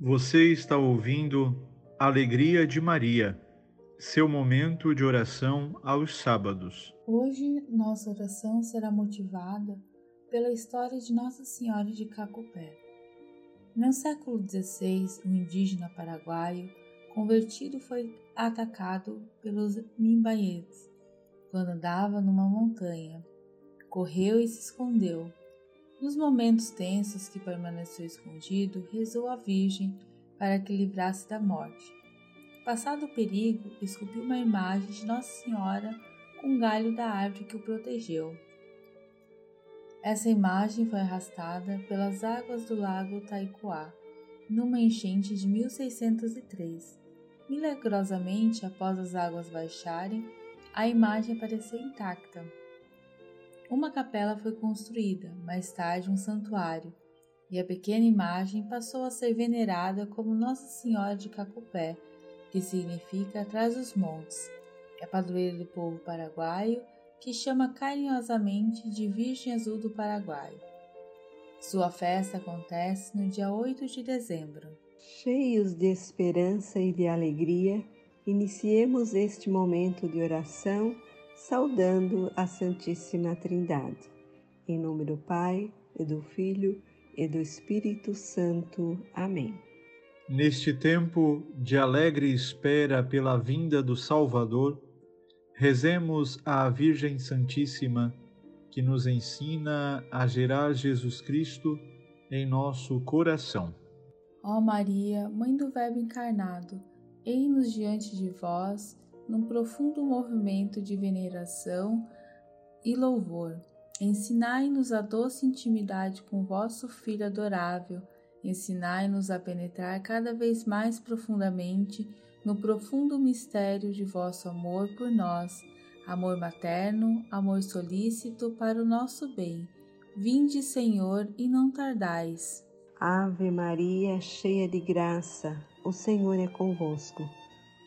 Você está ouvindo Alegria de Maria, seu momento de oração aos sábados. Hoje, nossa oração será motivada pela história de Nossa Senhora de Cacupé. No século XVI, um indígena paraguaio convertido foi atacado pelos mimbaetes quando andava numa montanha. Correu e se escondeu. Nos momentos tensos que permaneceu escondido, rezou à Virgem para que livrasse da morte. Passado o perigo, esculpiu uma imagem de Nossa Senhora com um galho da árvore que o protegeu. Essa imagem foi arrastada pelas águas do lago Taikuá, numa enchente de 1603. Milagrosamente, após as águas baixarem, a imagem apareceu intacta. Uma capela foi construída, mais tarde um santuário, e a pequena imagem passou a ser venerada como Nossa Senhora de Cacupé, que significa atrás dos montes. É padroeira do povo paraguaio, que chama carinhosamente de Virgem Azul do Paraguai. Sua festa acontece no dia 8 de dezembro. Cheios de esperança e de alegria, iniciemos este momento de oração saudando a Santíssima Trindade. Em nome do Pai, e do Filho e do Espírito Santo. Amém. Neste tempo de alegre espera pela vinda do Salvador, rezemos à Virgem Santíssima, que nos ensina a gerar Jesus Cristo em nosso coração. Ó Maria, Mãe do Verbo encarnado, eis-nos diante de vós, num profundo movimento de veneração e louvor. Ensinai-nos a doce intimidade com vosso Filho adorável, ensinai-nos a penetrar cada vez mais profundamente no profundo mistério de vosso amor por nós, amor materno, amor solícito para o nosso bem. Vinde, Senhor, e não tardais. Ave Maria, cheia de graça, o Senhor é convosco.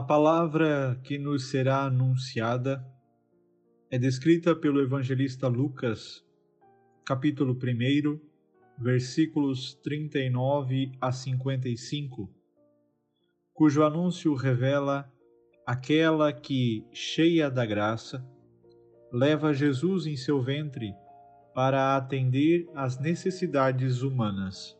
A palavra que nos será anunciada é descrita pelo evangelista Lucas, capítulo 1, versículos 39 a 55, cujo anúncio revela aquela que, cheia da graça, leva Jesus em seu ventre para atender às necessidades humanas.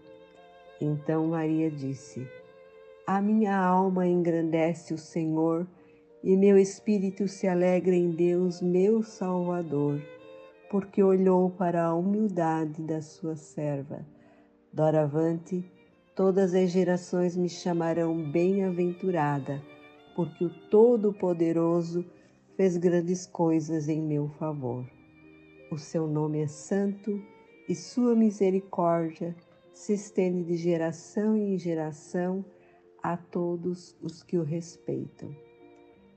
Então Maria disse: A minha alma engrandece o Senhor e meu espírito se alegra em Deus, meu Salvador, porque olhou para a humildade da sua serva. Doravante, todas as gerações me chamarão bem-aventurada, porque o Todo-Poderoso fez grandes coisas em meu favor. O seu nome é santo e sua misericórdia se estende de geração em geração a todos os que o respeitam.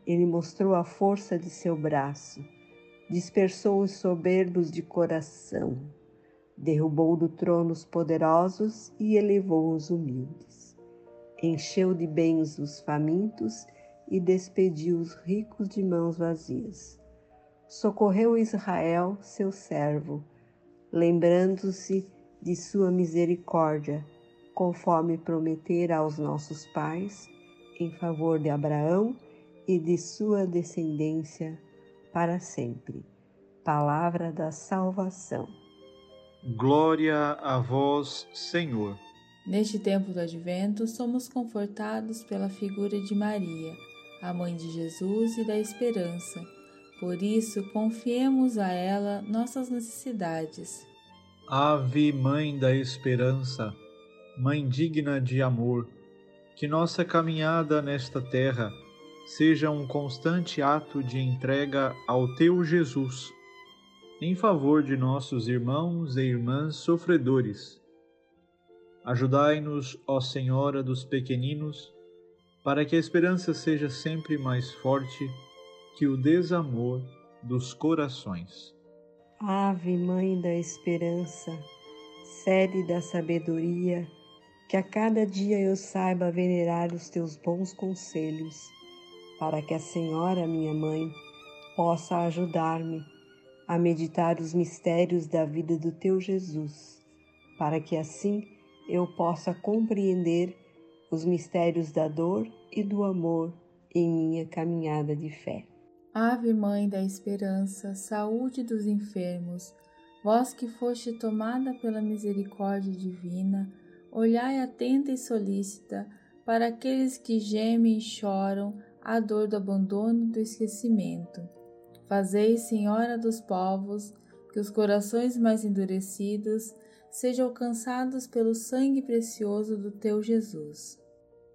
Ele mostrou a força de seu braço, dispersou os soberbos de coração, derrubou do trono os poderosos e elevou os humildes. Encheu de bens os famintos e despediu os ricos de mãos vazias. Socorreu Israel, seu servo, lembrando-se de sua misericórdia, conforme prometera aos nossos pais, em favor de Abraão e de sua descendência para sempre. Palavra da salvação. Glória a vós, Senhor. Neste tempo do advento, somos confortados pela figura de Maria, a mãe de Jesus e da esperança. Por isso, confiemos a ela nossas necessidades Ave, Mãe da Esperança, Mãe digna de amor, que nossa caminhada nesta terra seja um constante ato de entrega ao Teu Jesus, em favor de nossos irmãos e irmãs sofredores. Ajudai-nos, ó Senhora dos pequeninos, para que a esperança seja sempre mais forte que o desamor dos corações. Ave, Mãe da Esperança, sede da sabedoria, que a cada dia eu saiba venerar os teus bons conselhos, para que a Senhora, minha Mãe, possa ajudar-me a meditar os mistérios da vida do teu Jesus, para que assim eu possa compreender os mistérios da dor e do amor em minha caminhada de fé. Ave Mãe da Esperança, saúde dos enfermos, vós que foste tomada pela misericórdia divina, olhai atenta e solícita para aqueles que gemem e choram a dor do abandono e do esquecimento. Fazei, Senhora dos povos, que os corações mais endurecidos sejam alcançados pelo sangue precioso do teu Jesus.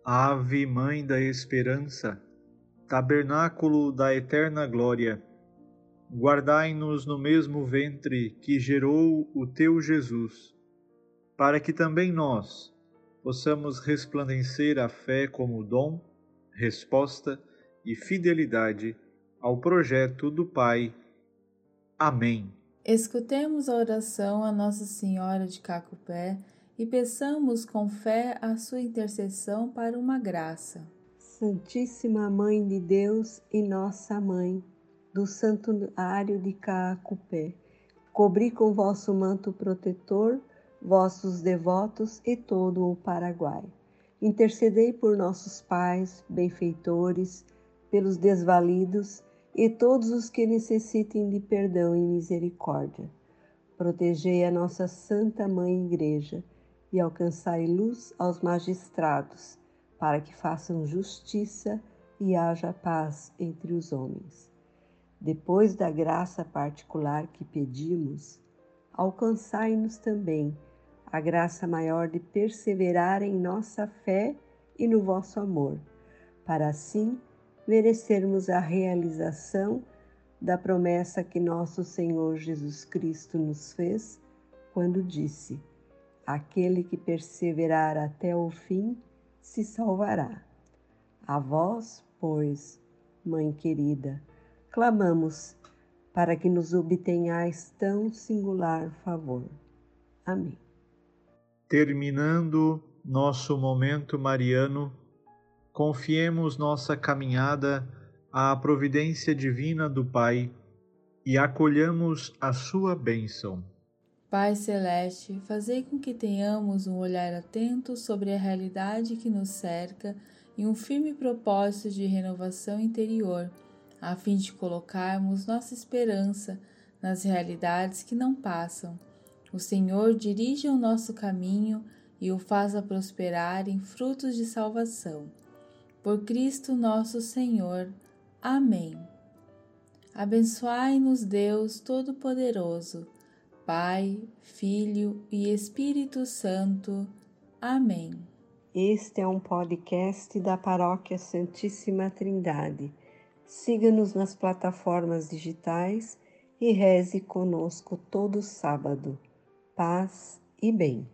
Ave Mãe da Esperança, tabernáculo da eterna glória, guardai-nos no mesmo ventre que gerou o teu Jesus, para que também nós possamos resplandecer a fé como dom, resposta e fidelidade ao projeto do Pai. Amém. Escutemos a oração a Nossa Senhora de Cacupé e peçamos com fé a sua intercessão para uma graça. Santíssima Mãe de Deus e Nossa Mãe, do Santuário de Caacupé, cobri com vosso manto protetor vossos devotos e todo o Paraguai. Intercedei por nossos pais, benfeitores, pelos desvalidos e todos os que necessitem de perdão e misericórdia. Protegei a nossa Santa Mãe Igreja e alcançai luz aos magistrados, para que façam justiça e haja paz entre os homens. Depois da graça particular que pedimos, alcançai-nos também a graça maior de perseverar em nossa fé e no vosso amor, para assim merecermos a realização da promessa que nosso Senhor Jesus Cristo nos fez quando disse: Aquele que perseverar até o fim se salvará. A vós, pois, Mãe querida, clamamos para que nos obtenhais tão singular favor. Amém. Terminando nosso momento mariano, confiemos nossa caminhada à providência divina do Pai e acolhamos a sua bênção. Pai Celeste, fazei com que tenhamos um olhar atento sobre a realidade que nos cerca e um firme propósito de renovação interior, a fim de colocarmos nossa esperança nas realidades que não passam. O Senhor dirige o nosso caminho e o faça prosperar em frutos de salvação. Por Cristo nosso Senhor. Amém. Abençoai-nos, Deus Todo-Poderoso, Pai, Filho e Espírito Santo. Amém. Este é um podcast da Paróquia Santíssima Trindade. Siga-nos nas plataformas digitais e reze conosco todo sábado. Paz e bem.